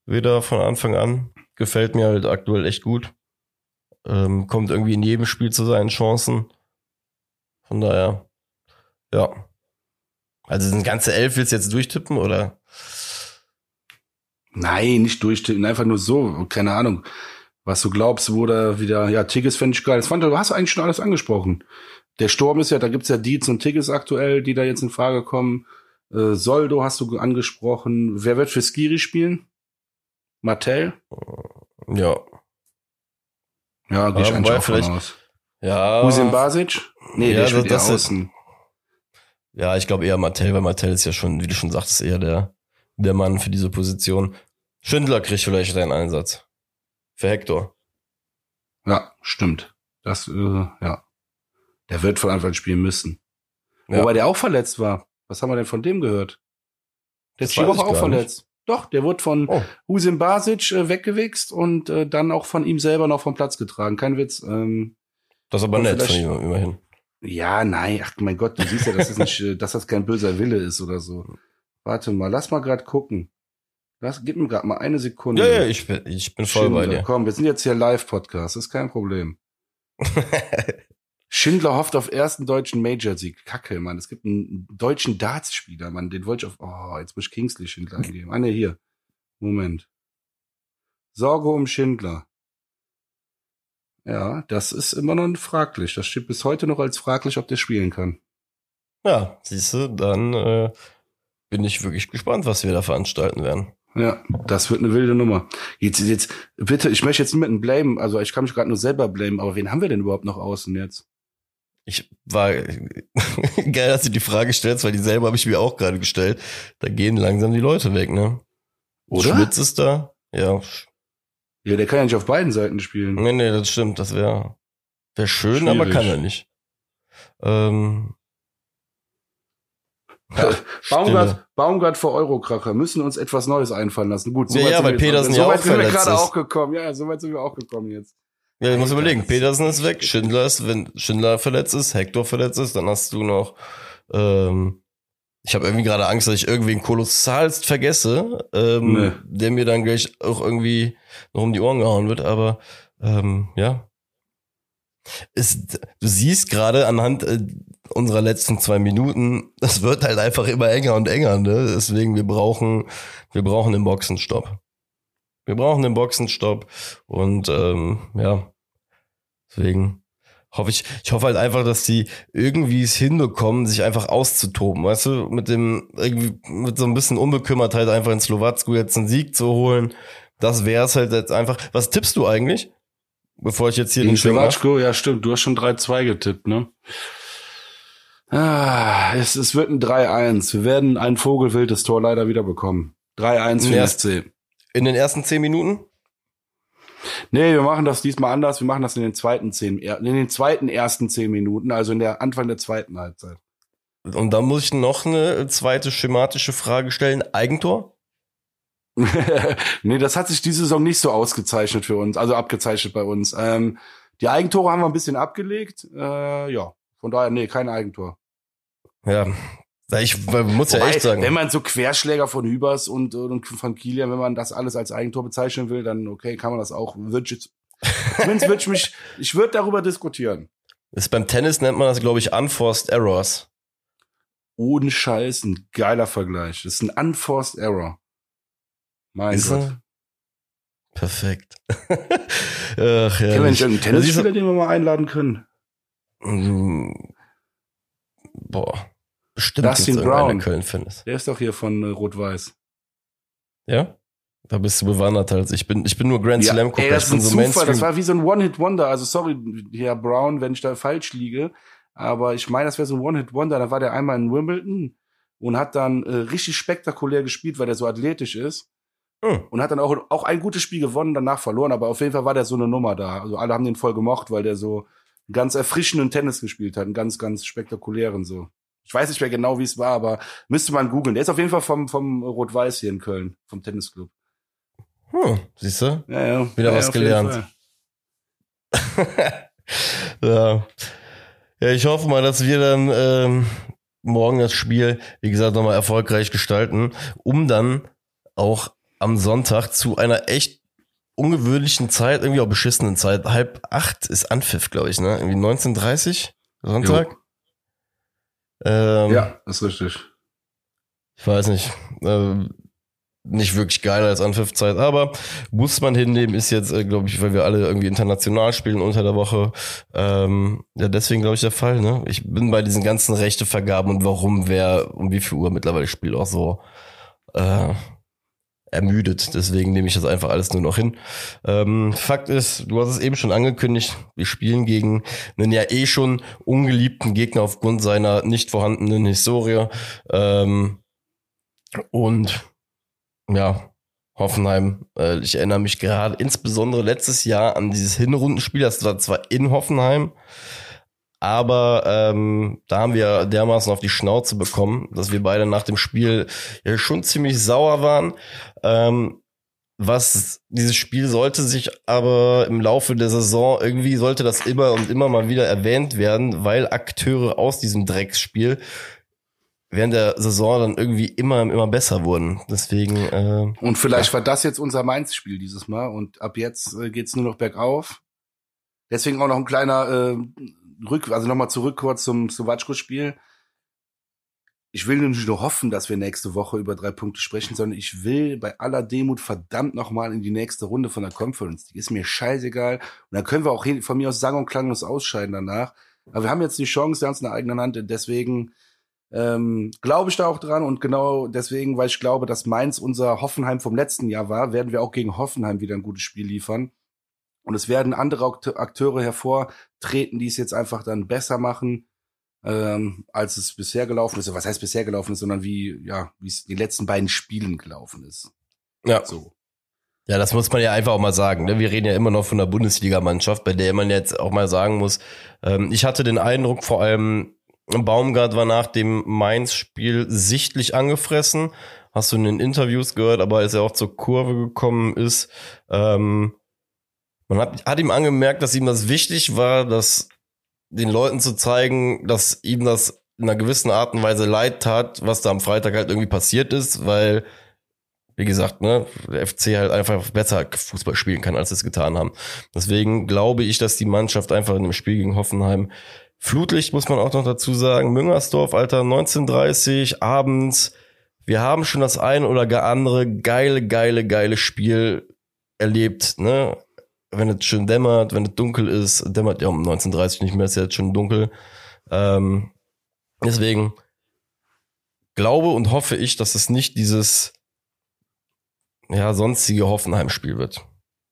Wieder von Anfang an. Gefällt mir halt aktuell echt gut. Ähm, kommt irgendwie in jedem Spiel zu seinen Chancen. Von daher, ja. Also eine ganze Elf willst du jetzt durchtippen, oder? Nein, nicht durchtippen, einfach nur so, keine Ahnung. Was du glaubst, wo da wieder, ja, Tigges fände ich geil. Das fand, du hast eigentlich schon alles angesprochen. Der Sturm ist ja, da gibt's ja Dietz und Tigges aktuell, die da jetzt in Frage kommen. Äh, Soldo hast du angesprochen. Wer wird für Skiri spielen? Martell? Ja. Ja, gehe ich eigentlich wobei auch vielleicht- aus. Ja. Husin Basic? Nee, Ja, der das- spielt eher das ist- außen. Ja, ich glaube eher Martell, weil Martell ist ja schon, wie du schon sagtest, eher der, der Mann für diese Position. Schindler kriegt vielleicht einen Einsatz. Für Hector. Ja, stimmt. Das, äh, ja. Der wird von Anfang an spielen müssen. Ja. Wobei der auch verletzt war. Was haben wir denn von dem gehört? Der Das ist die Woche auch verletzt. Doch, der wurde von Oh. Husin Basic äh, weggewichst und äh, dann auch von ihm selber noch vom Platz getragen. Kein Witz. Ähm, Das ist aber nett von ihm, immerhin. ja, nein, ach mein Gott, du siehst ja, dass das nicht, dass das kein böser Wille ist oder so. Warte mal, lass mal grad gucken. Lass, gib mir grad mal eine Sekunde. Ja, ja, ich bin, ich bin voll bei Schindler, dir. Komm, wir sind jetzt hier Live-Podcast, ist kein Problem. Schindler hofft auf ersten deutschen Major-Sieg. Kacke, Mann. Es gibt einen deutschen Darts-Spieler, Mann. Den wollte ich auf. Oh, jetzt muss ich Kingsley Schindler eingeben. Ah, ne, hier. Moment. Sorge um Schindler. Ja, das ist immer noch fraglich. Das steht bis heute noch als fraglich, ob der spielen kann. ja, siehst du, dann äh, bin ich wirklich gespannt, was wir da veranstalten werden. Ja, das wird eine wilde Nummer. Jetzt, jetzt, bitte, ich möchte jetzt niemanden blamen. Also ich kann mich gerade nur selber blamen. Aber wen haben wir denn überhaupt noch außen jetzt? Ich war geil, dass du die Frage stellst, weil dieselbe habe ich mir auch gerade gestellt. Da gehen langsam die Leute weg, ne? Oder? Schmitz ist da. Ja. Ja, der kann ja nicht auf beiden Seiten spielen. Nee, nee, das stimmt. Das wäre wär schön, Schwierig. aber kann er nicht. Ähm, ja, Baumgart. Baumgart vor Eurokracher müssen uns etwas Neues einfallen lassen. Gut, Ja, weit ja, sind weil wir jetzt- Petersen so ja weit auch sind wir gerade auch gekommen. Ja, so weit sind wir auch gekommen jetzt. Ja, musst Alter, überlegen, Petersen ist weg, Schindler ist, wenn Schindler verletzt ist, Hector verletzt ist, dann hast du noch, ähm, ich habe irgendwie gerade Angst, dass ich irgendwen kolossalst vergesse, ähm, Nee. der mir dann gleich auch irgendwie noch um die Ohren gehauen wird, aber ähm, ja. Ist, du siehst gerade anhand äh, unserer letzten zwei Minuten, das wird halt einfach immer enger und enger, ne? Deswegen, wir brauchen, wir brauchen den Boxenstopp. Wir brauchen den Boxenstopp und ähm, ja, deswegen hoffe ich, ich hoffe halt einfach, dass die irgendwie es hinbekommen, sich einfach auszutoben, weißt du, mit dem, irgendwie, mit so ein bisschen Unbekümmertheit einfach in Slowacku jetzt einen Sieg zu holen. Das wäre es halt jetzt einfach. Was tippst du eigentlich? Bevor ich jetzt hier Gegen den? Slowatschko, ja stimmt, du hast schon 3-2 getippt, ne? Ah, es, es wird ein 3-1. Wir werden ein vogelwildes Tor leider wieder bekommen. 3-1 für Ja. SC. In den ersten zehn Minuten? Nee, wir machen das diesmal anders. Wir machen das in den zweiten zehn, in den zweiten ersten zehn Minuten, also in der Anfang der zweiten Halbzeit. Und dann muss ich noch eine zweite schematische Frage stellen. Eigentor? nee, das hat sich diese Saison nicht so ausgezeichnet für uns, also abgezeichnet bei uns. Ähm, die Eigentore haben wir ein bisschen abgelegt. Äh, ja, von daher, nee, kein Eigentor. Ja. Ich muss ja Wobei, echt sagen. Wenn man so Querschläger von Hübers und, und von Kilian, wenn man das alles als Eigentor bezeichnen will, dann okay, kann man das auch. Jetzt, zumindest würde ich mich, ich würde darüber diskutieren. Ist beim Tennis nennt man das, glaube ich, Unforced Errors. Ohne Scheiß, ein geiler Vergleich. Das ist ein unforced error. Mein Ist Gott. er? Perfekt. Ach, Kennen wir ja. irgendeinen Tennisspieler, den wir mal einladen können? Boah. Bestimmt Dustin Brown. der Köln findest. Der ist doch hier von äh, Rot-Weiß. Ja? Da bist du bewanderter als ich bin. Ich bin nur Grand Slam Gucker. ey, das ist ein so Zufall. Mainstream. Das war wie so ein One-Hit-Wonder. Also sorry, Herr Brown, wenn ich da falsch liege. Aber ich meine, das wäre so ein One-Hit-Wonder. Da war der einmal in Wimbledon und hat dann äh, richtig spektakulär gespielt, weil der so athletisch ist. Hm. Und hat dann auch, auch ein gutes Spiel gewonnen, danach verloren. Aber auf jeden Fall war der so eine Nummer da. Also alle haben den voll gemocht, weil der so ganz erfrischenden Tennis gespielt hat. Einen ganz, ganz spektakulären so. Ich weiß nicht mehr genau, wie es war, aber müsste man googeln. Der ist auf jeden Fall vom, vom Rot-Weiß hier in Köln, vom Tennisclub. Hm, siehst du? Ja, ja. Wieder ja, was gelernt. Ja. Ja, ich hoffe mal, dass wir dann ähm, morgen das Spiel, wie gesagt, nochmal erfolgreich gestalten, um dann auch am Sonntag zu einer echt ungewöhnlichen Zeit, irgendwie auch beschissenen Zeit, halb acht ist Anpfiff, glaube ich, ne? Irgendwie 19.30 Sonntag. Ähm, Ja, ist richtig. Ich weiß nicht. Ähm, nicht wirklich geiler als Anpfiffzeit, aber muss man hinnehmen, ist jetzt, äh, glaube ich, weil wir alle irgendwie international spielen unter der Woche. Ähm, ja, deswegen glaube ich der Fall. Ne? Ich bin bei diesen ganzen Rechtevergaben und warum, wer um wie viel Uhr mittlerweile spielt auch so äh, ermüdet. Deswegen nehme ich das einfach alles nur noch hin. Ähm, Fakt ist, du hast es eben schon angekündigt, wir spielen gegen einen ja eh schon ungeliebten Gegner aufgrund seiner nicht vorhandenen Historie. Ähm, und ja, Hoffenheim, äh, ich erinnere mich gerade insbesondere letztes Jahr an dieses Hinrundenspiel, das war zwar in Hoffenheim, aber ähm, da haben wir dermaßen auf die Schnauze bekommen, dass wir beide nach dem Spiel ja schon ziemlich sauer waren. Ähm, was dieses Spiel sollte sich aber im Laufe der Saison irgendwie sollte das immer und immer mal wieder erwähnt werden, weil Akteure aus diesem Drecksspiel während der Saison dann irgendwie immer immer besser wurden. Deswegen äh, und vielleicht ja. war das jetzt unser Mainz-Spiel dieses Mal und ab jetzt äh, geht's nur noch bergauf. Deswegen auch noch ein kleiner äh, Rück, also nochmal zurück kurz zum Slowatschko-Spiel. Ich will nicht nur hoffen, dass wir nächste Woche über drei Punkte sprechen, sondern ich will bei aller Demut verdammt nochmal in die nächste Runde von der Conference. Die ist mir scheißegal. Und dann können wir auch von mir aus sang- und klanglos ausscheiden danach. Aber wir haben jetzt die Chance, ganz in der eigenen Hand. Deswegen ähm, glaube ich da auch dran und genau deswegen, weil ich glaube, dass Mainz unser Hoffenheim vom letzten Jahr war, werden wir auch gegen Hoffenheim wieder ein gutes Spiel liefern. Und es werden andere Akteure hervortreten, die es jetzt einfach dann besser machen, ähm, als es bisher gelaufen ist. Was heißt bisher gelaufen ist, sondern wie, ja, wie es in den letzten beiden Spielen gelaufen ist. Ja. So. Ja, das muss man ja einfach auch mal sagen. Ne? Wir reden ja immer noch von der Bundesligamannschaft, bei der man jetzt auch mal sagen muss, ähm, ich hatte den Eindruck, vor allem Baumgart war nach dem Mainz-Spiel sichtlich angefressen. Hast du in den Interviews gehört, aber als er auch zur Kurve gekommen ist, ähm, man hat, hat ihm angemerkt, dass ihm das wichtig war, dass den Leuten zu zeigen, dass ihm das in einer gewissen Art und Weise leid tat, was da am Freitag halt irgendwie passiert ist, weil, wie gesagt, ne, der FC halt einfach besser Fußball spielen kann, als sie es getan haben. Deswegen glaube ich, dass die Mannschaft einfach in dem Spiel gegen Hoffenheim Flutlicht muss man auch noch dazu sagen. Müngersdorf, Alter, 1930, abends. Wir haben schon das ein oder andere geile, geile, geile Spiel erlebt, ne? Wenn es schön dämmert, wenn es dunkel ist, dämmert ja um 1930 nicht mehr, ist ja jetzt schon dunkel. Ähm, deswegen glaube und hoffe ich, dass es nicht dieses ja, sonstige Hoffenheim-Spiel wird.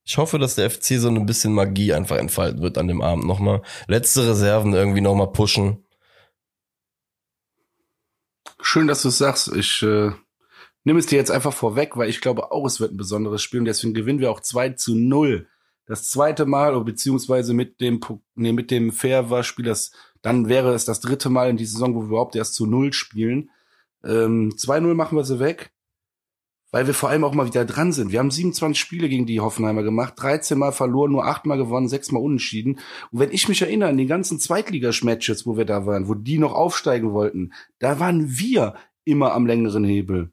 Ich hoffe, dass der FC so ein bisschen Magie einfach entfalten wird an dem Abend nochmal. Letzte Reserven irgendwie nochmal pushen. Schön, dass du es sagst. Ich äh, nehme es dir jetzt einfach vorweg, weil ich glaube auch, es wird ein besonderes Spiel und deswegen gewinnen wir auch 2 zu 0. Das zweite Mal, beziehungsweise mit dem, nee, mit dem Fair war Spiel, das, dann wäre es das dritte Mal in dieser Saison, wo wir überhaupt erst zu 0 spielen. Ähm, 2-0 machen wir sie weg weil wir vor allem auch mal wieder dran sind. Wir haben 27 Spiele gegen die Hoffenheimer gemacht, 13 Mal verloren, nur 8 Mal gewonnen, 6 Mal unentschieden. Und wenn ich mich erinnere an die ganzen Zweitligamatches, wo wir da waren, wo die noch aufsteigen wollten, da waren wir immer am längeren Hebel.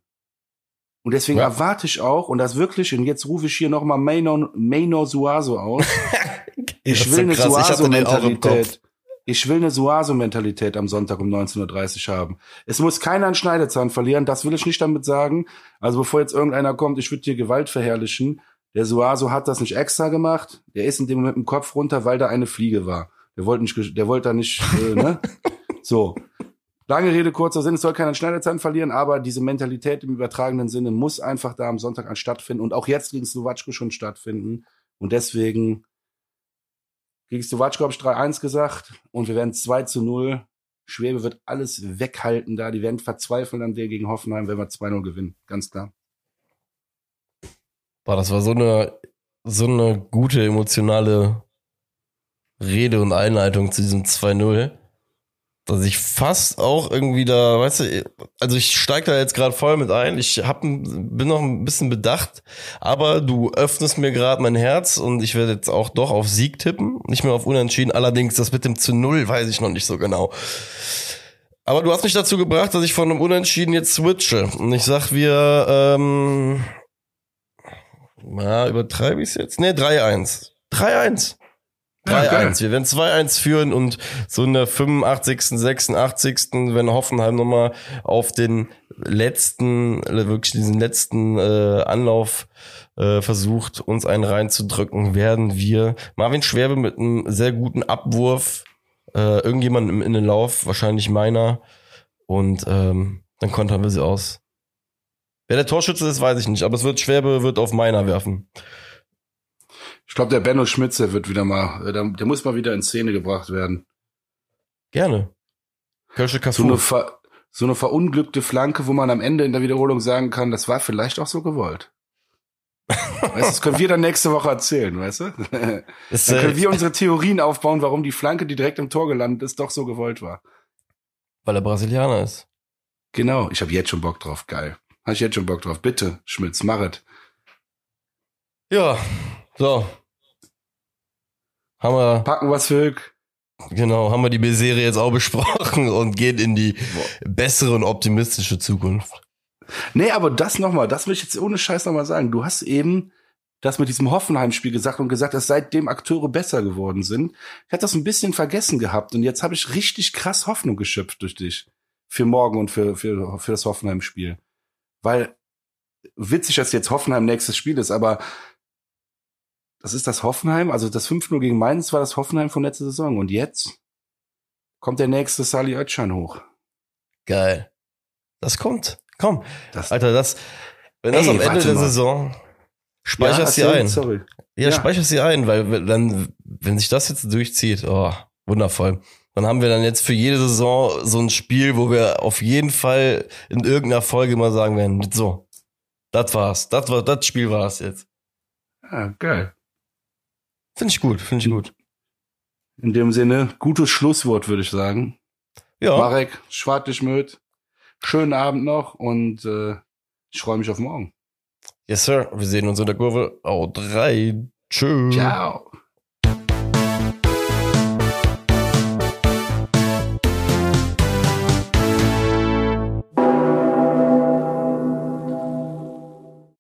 Und deswegen ja. erwarte ich auch, und das wirklich, und jetzt rufe ich hier nochmal Maynor, Maynor Suazo aus. ich will eine Suazo-Mentalität. Ich will eine Suaso-Mentalität am Sonntag um 19.30 Uhr haben. Es muss keiner einen Schneidezahn verlieren, das will ich nicht damit sagen. Also bevor jetzt irgendeiner kommt, ich würde dir Gewalt verherrlichen. Der Suaso hat das nicht extra gemacht. Der ist in dem Moment im Kopf runter, weil da eine Fliege war. Der wollte nicht, der wollte da nicht, äh, ne? So. Lange Rede, kurzer Sinn, es soll keiner Schneidezahn verlieren, aber diese Mentalität im übertragenen Sinne muss einfach da am Sonntag an stattfinden und auch jetzt gegen Slowatschko schon stattfinden. Und deswegen gegen Slowatschko habe ich 3-1 gesagt und wir werden 2 zu 0. Schwebe wird alles weghalten da. Die werden verzweifeln an der gegen Hoffenheim, wenn wir 2-0 gewinnen. Ganz klar. Boah, das war so eine, so eine gute emotionale Rede und Einleitung zu diesem 2-0 dass ich fast auch irgendwie da, weißt du, also ich steige da jetzt gerade voll mit ein. Ich hab, bin noch ein bisschen bedacht, aber du öffnest mir gerade mein Herz und ich werde jetzt auch doch auf Sieg tippen, nicht mehr auf Unentschieden. Allerdings das mit dem zu Null weiß ich noch nicht so genau. Aber du hast mich dazu gebracht, dass ich von einem Unentschieden jetzt switche. Und ich sag, wir, ähm, na, übertreibe ich es jetzt? Nee, 3-1. 3-1. 3-1. Wir werden 2-1 führen und so in der 85., 86., wenn Hoffenheim nochmal auf den letzten, wirklich diesen letzten äh, Anlauf äh, versucht, uns einen reinzudrücken, werden wir Marvin Schwerbe mit einem sehr guten Abwurf, äh, irgendjemand im Innenlauf, wahrscheinlich meiner, und ähm, dann kontern wir sie aus. Wer der Torschütze ist, weiß ich nicht, aber es wird Schwerbe wird auf meiner werfen. Ich glaube, der Benno Schmitze wird wieder mal, äh, der, der, muss mal wieder in Szene gebracht werden. Gerne. Kölsche So eine, ver, so eine verunglückte Flanke, wo man am Ende in der Wiederholung sagen kann, das war vielleicht auch so gewollt. weißt du, das können wir dann nächste Woche erzählen, weißt du? Das, dann können wir unsere Theorien aufbauen, warum die Flanke, die direkt im Tor gelandet ist, doch so gewollt war. Weil er Brasilianer ist. Genau, ich habe jetzt schon Bock drauf, geil. Habe ich jetzt schon Bock drauf. Bitte, Schmitz, mach es. Ja, so. Haben wir. Packen was für Genau, haben wir die B-Serie jetzt auch besprochen und gehen in die bessere und optimistische Zukunft. Nee, aber das nochmal, das will ich jetzt ohne Scheiß nochmal sagen. Du hast eben das mit diesem Hoffenheim-Spiel gesagt und gesagt, dass seitdem Akteure besser geworden sind. Ich hatte das ein bisschen vergessen gehabt und jetzt habe ich richtig krass Hoffnung geschöpft durch dich. Für morgen und für, für, für das Hoffenheim-Spiel. Weil witzig, dass jetzt Hoffenheim nächstes Spiel ist, aber das ist das Hoffenheim, also das 5-0 gegen Mainz war das Hoffenheim von letzter Saison. Und jetzt kommt der nächste Sali Özcan hoch. Geil. Das kommt. Komm. Das, Alter, das, wenn das ey, am Ende der mal. Saison speicherst ja, sie ein. Sorry. Ja, ja. speicherst sie ein, weil dann, wenn sich das jetzt durchzieht, oh, wundervoll. Dann haben wir dann jetzt für jede Saison so ein Spiel, wo wir auf jeden Fall in irgendeiner Folge mal sagen werden, so, das war's, das war, das Spiel war's jetzt. Ja, geil. Finde ich gut, finde ich gut. In dem Sinne, gutes Schlusswort, würde ich sagen. Ja. Marek, schwartig mit. Schönen Abend noch und äh, ich freue mich auf morgen. Yes, sir. Wir sehen uns in der Kurve. Au, drei. Tschüss. Ciao.